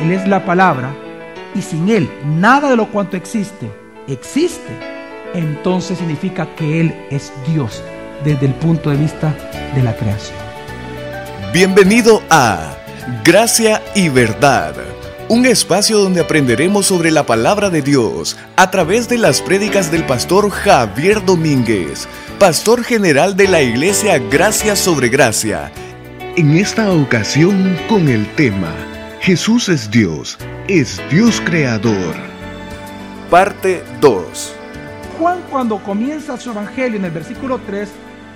Él es la palabra, y sin Él nada de lo cuanto existe existe, entonces significa que Él es Dios desde el punto de vista de la creación. Bienvenido a Gracia y Verdad, un espacio donde aprenderemos sobre la palabra de Dios a través de las prédicas del pastor Javier Domínguez, pastor general de la iglesia Gracia sobre Gracia. En esta ocasión con el tema Jesús es Dios, es Dios creador. Parte 2. Juan cuando comienza su evangelio en el versículo 3,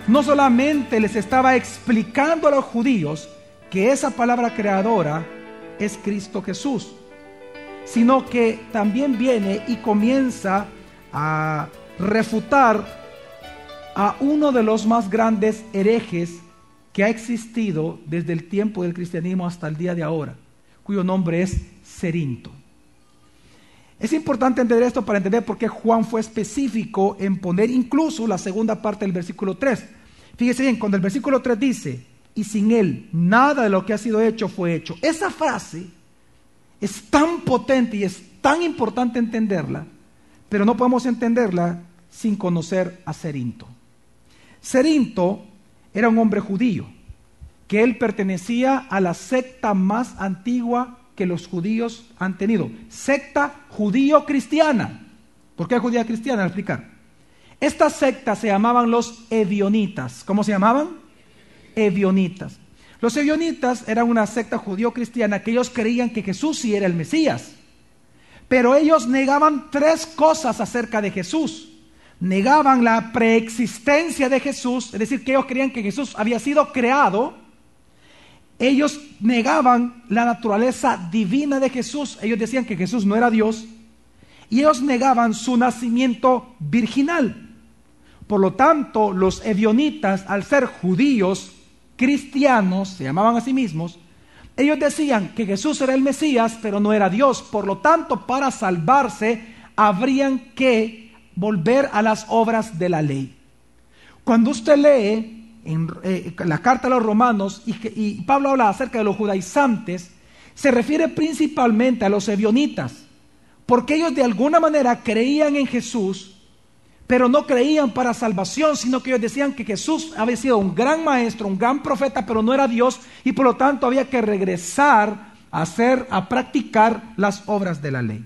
no solamente les estaba explicando a los judíos que esa palabra creadora es Cristo Jesús, sino que también viene y comienza a refutar a uno de los más grandes herejes que ha existido desde el tiempo del cristianismo hasta el día de ahora cuyo nombre es Cerinto. Es importante entender esto para entender por qué Juan fue específico en poner incluso la segunda parte del versículo 3. Fíjese bien, cuando el versículo 3 dice, y sin él nada de lo que ha sido hecho fue hecho. Esa frase es tan potente y es tan importante entenderla, pero no podemos entenderla sin conocer a Cerinto. Cerinto era un hombre judío que él pertenecía a la secta más antigua que los judíos han tenido, secta judío-cristiana. ¿Por qué judía cristiana? Voy explicar. Esta secta se llamaban los evionitas. ¿Cómo se llamaban? Evionitas. Los evionitas eran una secta judío-cristiana que ellos creían que Jesús sí era el Mesías. Pero ellos negaban tres cosas acerca de Jesús. Negaban la preexistencia de Jesús, es decir, que ellos creían que Jesús había sido creado ellos negaban la naturaleza divina de Jesús. Ellos decían que Jesús no era Dios. Y ellos negaban su nacimiento virginal. Por lo tanto, los evionitas, al ser judíos, cristianos, se llamaban a sí mismos, ellos decían que Jesús era el Mesías, pero no era Dios. Por lo tanto, para salvarse, habrían que volver a las obras de la ley. Cuando usted lee en eh, la carta a los romanos y, Pablo habla acerca de los judaizantes, se refiere principalmente a los evionitas, porque ellos de alguna manera creían en Jesús, pero no creían para salvación, sino que ellos decían que Jesús había sido un gran maestro, un gran profeta, pero no era Dios y por lo tanto había que regresar a hacer, a practicar las obras de la ley.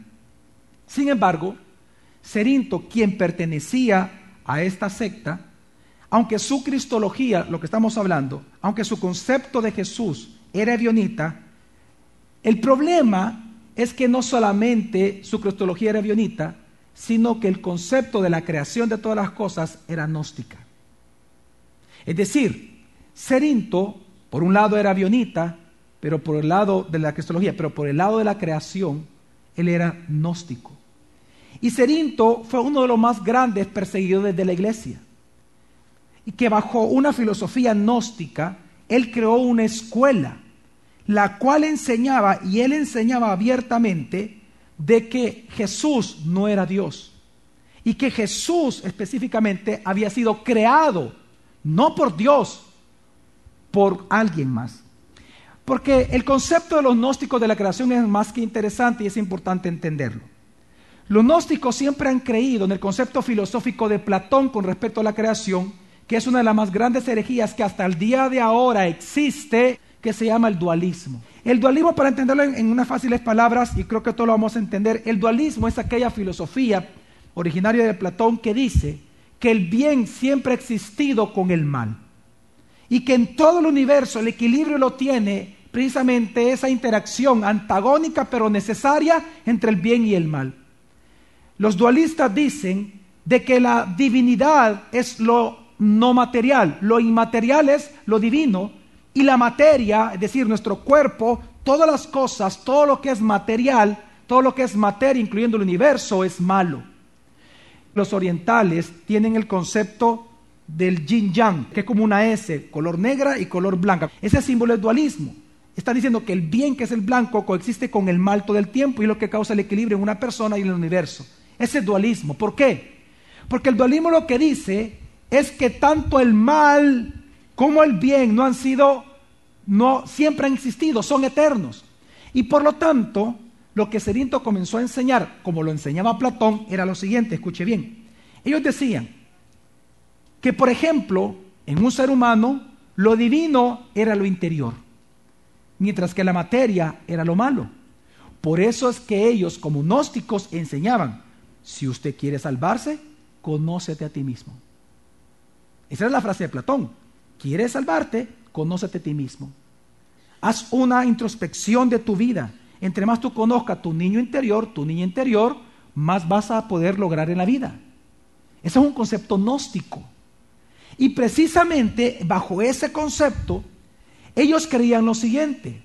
Sin embargo, Cerinto, quien pertenecía a esta secta, aunque su cristología, lo que estamos hablando, aunque su concepto de Jesús era avionita, el problema es que no solamente su cristología era avionita, sino que el concepto de la creación de todas las cosas era gnóstica. Es decir, Cerinto, por un lado era avionita, pero por el lado de la cristología, pero por el lado de la creación, él era gnóstico. Y Cerinto fue uno de los más grandes perseguidores de la iglesia que bajo una filosofía gnóstica, él creó una escuela, la cual enseñaba, y él enseñaba abiertamente, de que Jesús no era Dios. Y que Jesús específicamente había sido creado, no por Dios, por alguien más. Porque el concepto de los gnósticos de la creación es más que interesante y es importante entenderlo. Los gnósticos siempre han creído en el concepto filosófico de Platón con respecto a la creación, que es una de las más grandes herejías que hasta el día de ahora existe, que se llama el dualismo. El dualismo, para entenderlo en, unas fáciles palabras, y creo que todo lo vamos a entender, el dualismo es aquella filosofía originaria de Platón que dice que el bien siempre ha existido con el mal. Y que en todo el universo el equilibrio lo tiene precisamente esa interacción antagónica pero necesaria entre el bien y el mal. Los dualistas dicen de que la divinidad es lo no material. Lo inmaterial es lo divino y la materia, es decir, nuestro cuerpo, todas las cosas, todo lo que es material, todo lo que es materia, incluyendo el universo, es malo. Los orientales tienen el concepto del yin yang, que es como una S, color negra y color blanca. Ese símbolo es dualismo. Está diciendo que el bien, que es el blanco, coexiste con el mal todo el tiempo y es lo que causa el equilibrio en una persona y en el universo. Ese es dualismo. ¿Por qué? Porque el dualismo lo que dice es que tanto el mal como el bien no han sido, no siempre han existido, son eternos. Y por lo tanto, lo que Cerinto comenzó a enseñar, como lo enseñaba Platón, era lo siguiente, escuche bien. Ellos decían que, por ejemplo, en un ser humano, lo divino era lo interior, mientras que la materia era lo malo. Por eso es que ellos, como gnósticos, enseñaban, si usted quiere salvarse, conócete a ti mismo. Esa es la frase de Platón. ¿Quieres salvarte? Conócete a ti mismo. Haz una introspección de tu vida. Entre más tú conozcas tu niño interior, tu niña interior, más vas a poder lograr en la vida. Ese es un concepto gnóstico. Y precisamente bajo ese concepto, ellos creían lo siguiente.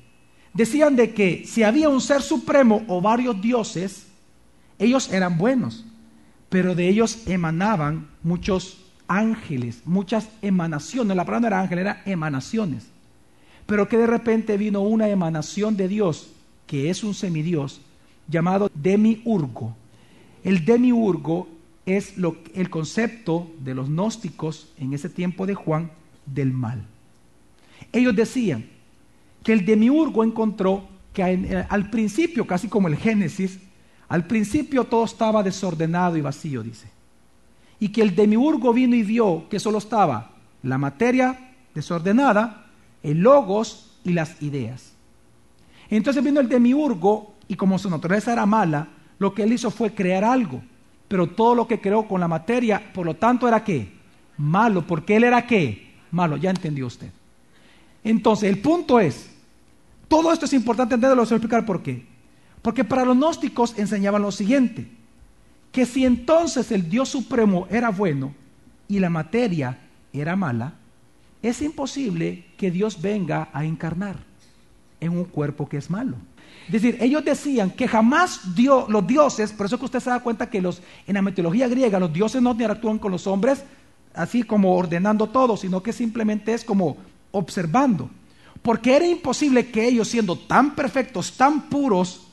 Decían de que si había un ser supremo o varios dioses, ellos eran buenos, pero de ellos emanaban muchos ángeles, muchas emanaciones. La palabra no era ángel, era emanaciones. Pero que de repente vino una emanación de Dios, que es un semidios, llamado demiurgo. El demiurgo es lo, el concepto de los gnósticos en ese tiempo de Juan del mal. Ellos decían que el demiurgo encontró que eh, al principio, casi como el Génesis, al principio todo estaba desordenado y vacío, dice. Y que el demiurgo vino y vio que solo estaba la materia desordenada, el logos y las ideas. Entonces vino el demiurgo y como su naturaleza era mala, lo que él hizo fue crear algo. Pero todo lo que creó con la materia, por lo tanto, era qué? Malo, porque él era qué? Malo, ya entendió usted. Entonces, el punto es, todo esto es importante entenderlo, lo voy a explicar por qué. Porque para los gnósticos enseñaban lo siguiente, que si entonces el Dios Supremo era bueno y la materia era mala, es imposible que Dios venga a encarnar en un cuerpo que es malo. Es decir, ellos decían que jamás dio, los dioses, por eso que usted se da cuenta que los, en la mitología griega los dioses no interactúan con los hombres así como ordenando todo, sino que simplemente es como observando. Porque era imposible que ellos, siendo tan perfectos, tan puros,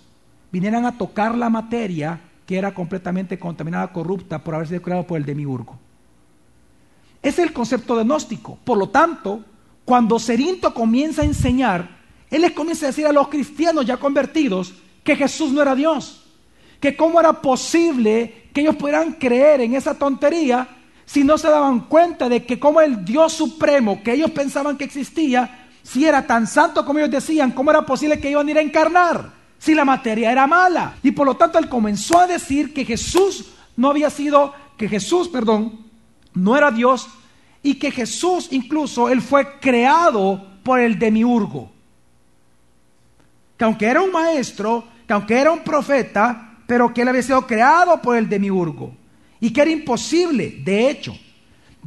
vinieran a tocar la materia era completamente contaminada, corrupta por haber sido creado por el demiurgo. Es el concepto de gnóstico. Por lo tanto, cuando Cerinto comienza a enseñar, él les comienza a decir a los cristianos ya convertidos que Jesús no era Dios, que cómo era posible que ellos pudieran creer en esa tontería si no se daban cuenta de que como el Dios supremo que ellos pensaban que existía, si era tan santo como ellos decían, cómo era posible que iban a ir a encarnar si la materia era mala. Y por lo tanto él comenzó a decir que Jesús no había sido, que Jesús, perdón, no era Dios y que Jesús incluso él fue creado por el demiurgo. Que aunque era un maestro, que aunque era un profeta, pero que él había sido creado por el demiurgo y que era imposible, de hecho,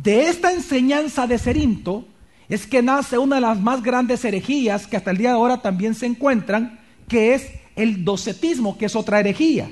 de esta enseñanza de Cerinto es que nace una de las más grandes herejías que hasta el día de ahora también se encuentran, que es el docetismo, que es otra herejía.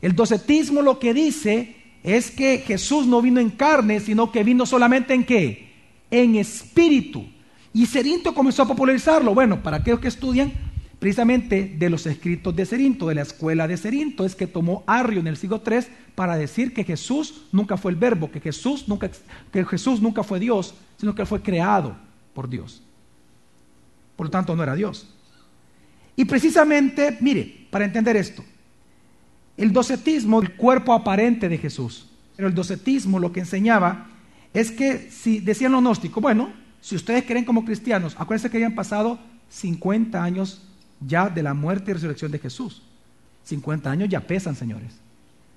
El docetismo lo que dice es que Jesús no vino en carne, sino que vino solamente en qué? En espíritu. Y Cerinto comenzó a popularizarlo. Bueno, para aquellos que estudian precisamente de los escritos de Cerinto, de la escuela de Cerinto, es que tomó Arrio en el siglo III para decir que Jesús nunca fue el verbo, que Jesús nunca, que Jesús nunca fue Dios, sino que fue creado por Dios. Por lo tanto, no era Dios. Y precisamente, mire, para entender esto, el docetismo, el cuerpo aparente de Jesús, pero el docetismo lo que enseñaba es que si decían los gnósticos, bueno, si ustedes creen como cristianos, acuérdense que habían pasado 50 años ya de la muerte y resurrección de Jesús. 50 años ya pesan, señores.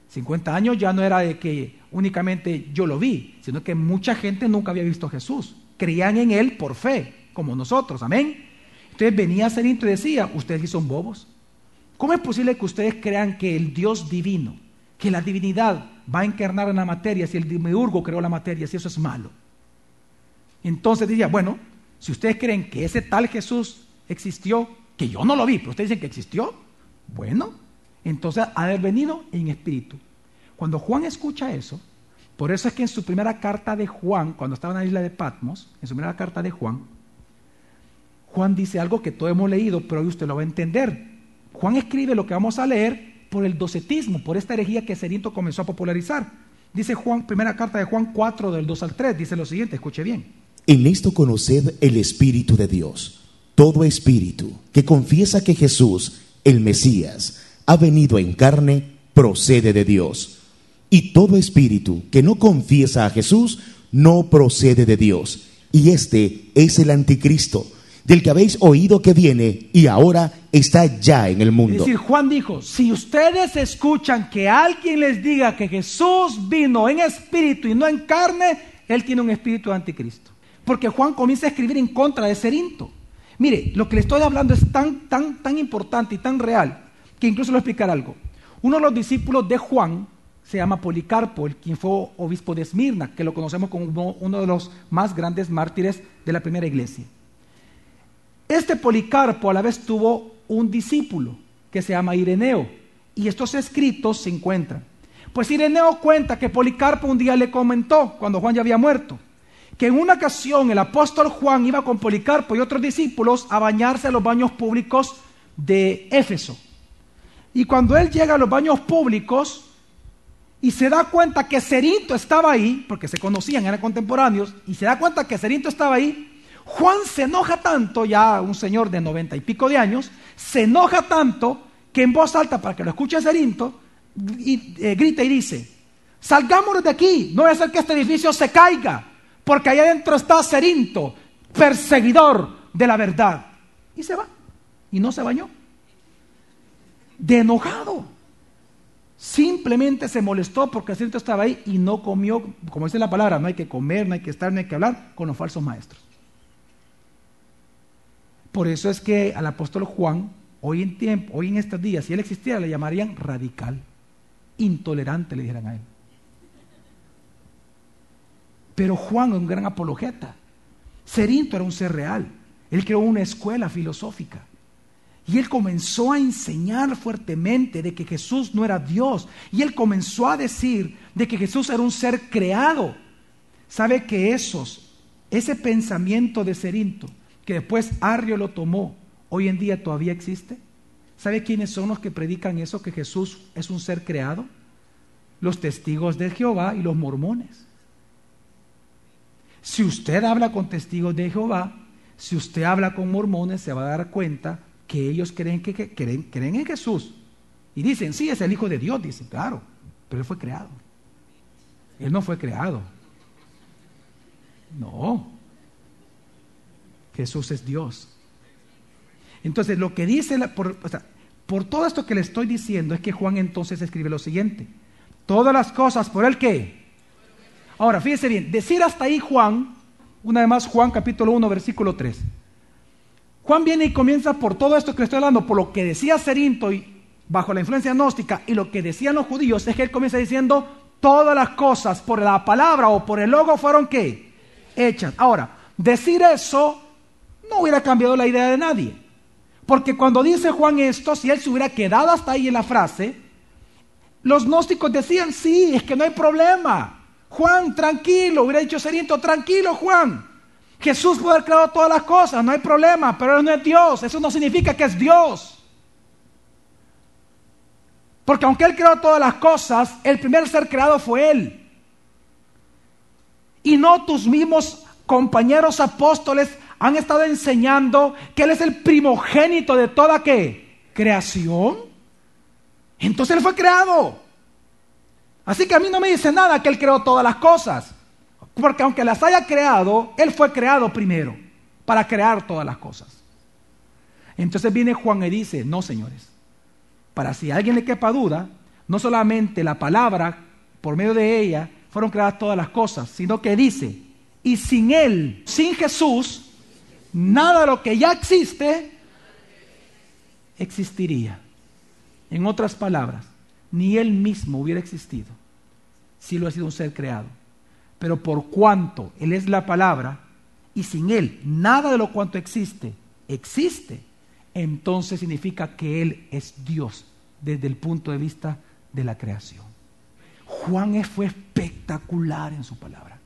50 años ya no era de que únicamente yo lo vi, sino que mucha gente nunca había visto a Jesús. Creían en Él por fe, como nosotros, amén. Entonces venía Cerinto y decía, ustedes son bobos. ¿Cómo es posible que ustedes crean que el Dios divino, que la divinidad va a encarnar en la materia si el demiurgo creó la materia, si eso es malo? Entonces diría, bueno, si ustedes creen que ese tal Jesús existió, que yo no lo vi, pero ustedes dicen que existió, bueno, entonces ha de haber venido en espíritu. Cuando Juan escucha eso, por eso es que en su primera carta de Juan, cuando estaba en la isla de Patmos, en su primera carta de Juan, Juan dice algo que todos hemos leído, pero hoy usted lo va a entender. Juan escribe lo que vamos a leer por el docetismo, por esta herejía que Cerinto comenzó a popularizar. Dice Juan, primera carta de Juan 4, del 2 al 3, dice lo siguiente, escuche bien. En esto conoced el Espíritu de Dios. Todo espíritu que confiesa que Jesús el Mesías, ha venido en carne, procede de Dios. Y todo espíritu que no confiesa a Jesús no procede de Dios. Y este es el anticristo, del que habéis oído que viene y ahora está ya en el mundo. Es decir, Juan dijo, si ustedes escuchan que alguien les diga que Jesús vino en espíritu y no en carne, él tiene un espíritu de anticristo. Porque Juan comienza a escribir en contra de Cerinto. Mire, lo que le estoy hablando es tan, tan, tan importante y tan real que incluso a explicar algo. Uno de los discípulos de Juan se llama Policarpo, el quien fue obispo de Esmirna, que lo conocemos como uno de los más grandes mártires de la primera iglesia. Este Policarpo a la vez tuvo un discípulo que se llama Ireneo, y estos escritos se encuentran. Pues Ireneo cuenta que Policarpo un día le comentó, cuando Juan ya había muerto, que en una ocasión el apóstol Juan iba con Policarpo y otros discípulos a bañarse a los baños públicos de Éfeso. Y cuando él llega a los baños públicos y se da cuenta que Cerinto estaba ahí, porque se conocían, eran contemporáneos, y se da cuenta que Cerinto estaba ahí, Juan se enoja tanto, ya un señor de noventa y pico de años, se enoja tanto que en voz alta, para que lo escuche Cerinto, y, eh, grita y dice, salgámonos de aquí, no voy a hacer que este edificio se caiga, porque ahí adentro está Cerinto, perseguidor de la verdad. Y se va, y no se bañó. De enojado. Simplemente se molestó porque Cerinto estaba ahí y no comió, como dice la palabra, no hay que comer, no hay que estar, no hay que hablar con los falsos maestros. Por eso es que al apóstol Juan, hoy en tiempo, hoy en estos días, si él existiera, le llamarían radical, intolerante, le dijeran a él. Pero Juan es un gran apologeta. Cerinto era un ser real. Él creó una escuela filosófica. Y él comenzó a enseñar fuertemente de que Jesús no era Dios. Y él comenzó a decir de que Jesús era un ser creado. ¿Sabe que esos, ese pensamiento de Cerinto que después Arrio lo tomó, hoy en día todavía existe? ¿Sabe quiénes son los que predican eso, que Jesús es un ser creado? Los testigos de Jehová y los mormones. Si usted habla con testigos de Jehová, si usted habla con mormones, se va a dar cuenta que ellos creen, que, creen, creen en Jesús. Y dicen, sí, es el Hijo de Dios, dicen, claro, pero Él fue creado. Él no fue creado. No, Jesús es Dios. Entonces, lo que dice, por, por todo esto que le estoy diciendo, es que Juan entonces escribe lo siguiente. Todas las cosas por el que. Ahora, fíjese bien, decir hasta ahí Juan, una vez más Juan capítulo 1, versículo 3. Juan viene y comienza por todo esto que le estoy hablando, por lo que decía Cerinto y bajo la influencia gnóstica y lo que decían los judíos, es que él comienza diciendo, todas las cosas por la palabra o por el logo fueron qué? Hechas. Ahora, decir eso no hubiera cambiado la idea de nadie. Porque cuando dice Juan esto, si él se hubiera quedado hasta ahí en la frase, los gnósticos decían, sí, es que no hay problema. Juan, tranquilo, hubiera dicho Seriento, tranquilo Juan. Jesús puede haber creado todas las cosas, no hay problema, pero él no es Dios. Eso no significa que es Dios. Porque aunque Él creó todas las cosas, el primer ser creado fue Él. Y no tus mismos compañeros apóstoles han estado enseñando que Él es el primogénito de toda qué? Creación. Entonces Él fue creado. Así que a mí no me dice nada que Él creó todas las cosas. Porque aunque las haya creado, Él fue creado primero para crear todas las cosas. Entonces viene Juan y dice, no señores, para si a alguien le quepa duda, no solamente la palabra, por medio de ella, fueron creadas todas las cosas, sino que dice, y sin Él, sin Jesús, nada de lo que ya existe existiría. En otras palabras, ni él mismo hubiera existido si lo ha sido un ser creado. Pero por cuanto él es la palabra y sin él nada de lo cuanto existe existe, entonces significa que él es Dios desde el punto de vista de la creación. Juan fue espectacular en su palabra.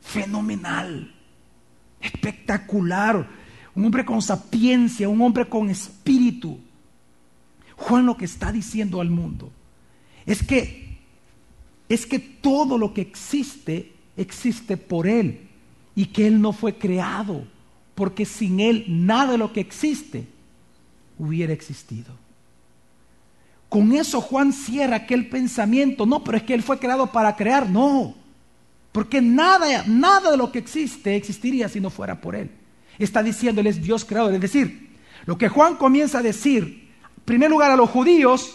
Fenomenal espectacular, un hombre con sapiencia, un hombre con espíritu. Juan lo que está diciendo al mundo es que es que todo lo que existe existe por él y que él no fue creado, porque sin él nada de lo que existe hubiera existido. Con eso Juan cierra aquel pensamiento. No, pero es que Él fue creado para crear. No. Porque nada, nada de lo que existe existiría si no fuera por Él. Está diciendo Él es Dios creador. Es decir, lo que Juan comienza a decir, en primer lugar a los judíos,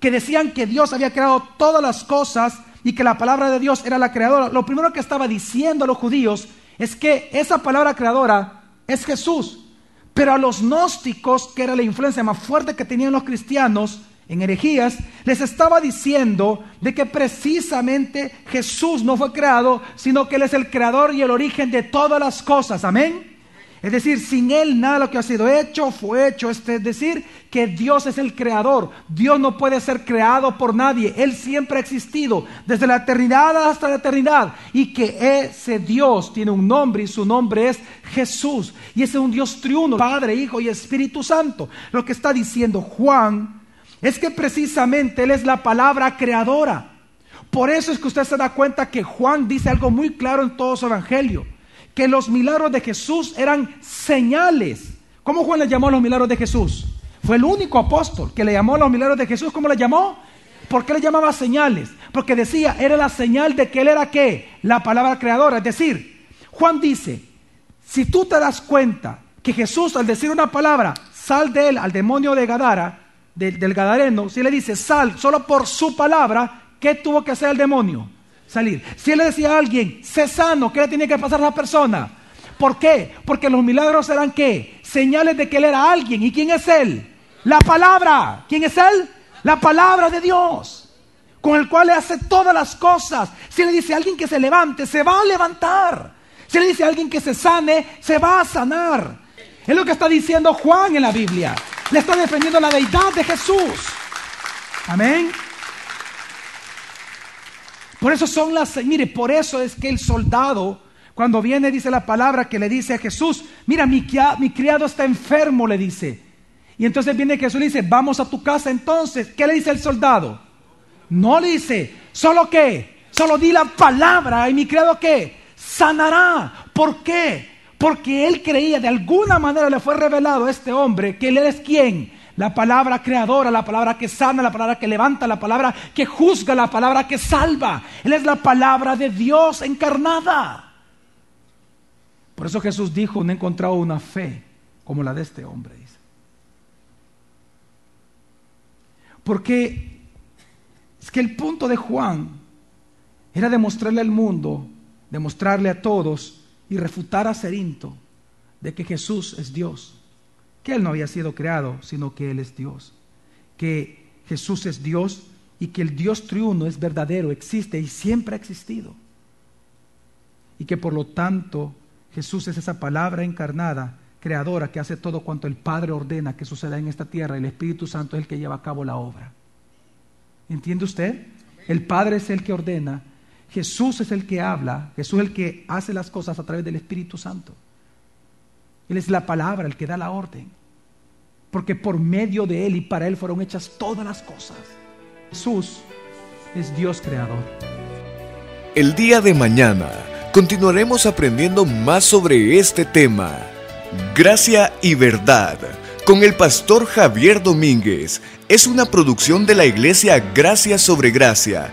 que decían que Dios había creado todas las cosas y que la palabra de Dios era la creadora. Lo primero que estaba diciendo a los judíos es que esa palabra creadora es Jesús. Pero a los gnósticos, que era la influencia más fuerte que tenían los cristianos, en herejías, les estaba diciendo de que precisamente Jesús no fue creado, sino que Él es el creador y el origen de todas las cosas. Amén. Es decir, sin Él nada de lo que ha sido hecho fue hecho. Es decir, que Dios es el creador. Dios no puede ser creado por nadie. Él siempre ha existido desde la eternidad hasta la eternidad. Y que ese Dios tiene un nombre y su nombre es Jesús. Y ese es un Dios triuno, Padre, Hijo y Espíritu Santo. Lo que está diciendo Juan es que precisamente Él es la palabra creadora. Por eso es que usted se da cuenta que Juan dice algo muy claro en todo su evangelio, que los milagros de Jesús eran señales. ¿Cómo Juan le llamó a los milagros de Jesús? Fue el único apóstol que le llamó a los milagros de Jesús. ¿Cómo le llamó? ¿Por qué le llamaba señales? Porque decía, era la señal de que Él era qué? La palabra creadora. Es decir, Juan dice, si tú te das cuenta que Jesús al decir una palabra, sal de él al demonio de Gadara, del, Gadareno, si le dice sal solo por su palabra, ¿qué tuvo que hacer el demonio? Salir. Si le decía a alguien, sé sano, ¿qué le tiene que pasar a la persona? ¿Por qué? Porque los milagros eran qué? Señales de que él era alguien. ¿Y quién es él? La palabra. ¿Quién es él? La palabra de Dios. Con el cual le hace todas las cosas. Si le dice a alguien que se levante, se va a levantar. Si le dice a alguien que se sane, se va a sanar. Es lo que está diciendo Juan en la Biblia. Le está defendiendo la deidad de Jesús. Amén. Por eso son las, mire, por eso es que el soldado, cuando viene, dice la palabra que le dice a Jesús, mira, mi, criado está enfermo, le dice. Y entonces viene Jesús y le dice, vamos a tu casa entonces. ¿Qué le dice el soldado? No le dice, solo qué, solo di la palabra y mi criado qué, sanará. ¿Por qué? Porque él creía, de alguna manera le fue revelado a este hombre que él es quien. La palabra creadora, la palabra que sana, la palabra que levanta, la palabra que juzga, la palabra que salva. Él es la palabra de Dios encarnada. Por eso Jesús dijo, no he encontrado una fe como la de este hombre. Porque es que el punto de Juan era demostrarle al mundo, demostrarle a todos y refutar a Cerinto de que Jesús es Dios, que Él no había sido creado, sino que Él es Dios, que Jesús es Dios y que el Dios triuno es verdadero, existe y siempre ha existido. Y que por lo tanto Jesús es esa palabra encarnada, creadora, que hace todo cuanto el Padre ordena que suceda en esta tierra. El Espíritu Santo es el que lleva a cabo la obra. ¿Entiende usted? El Padre es el que ordena Jesús es el que habla, Jesús es el que hace las cosas a través del Espíritu Santo. Él es la palabra, el que da la orden. Porque por medio de Él y para Él fueron hechas todas las cosas. Jesús es Dios creador. El día de mañana continuaremos aprendiendo más sobre este tema. Gracia y verdad. Con el pastor Javier Domínguez. Es una producción de la iglesia Gracia sobre Gracia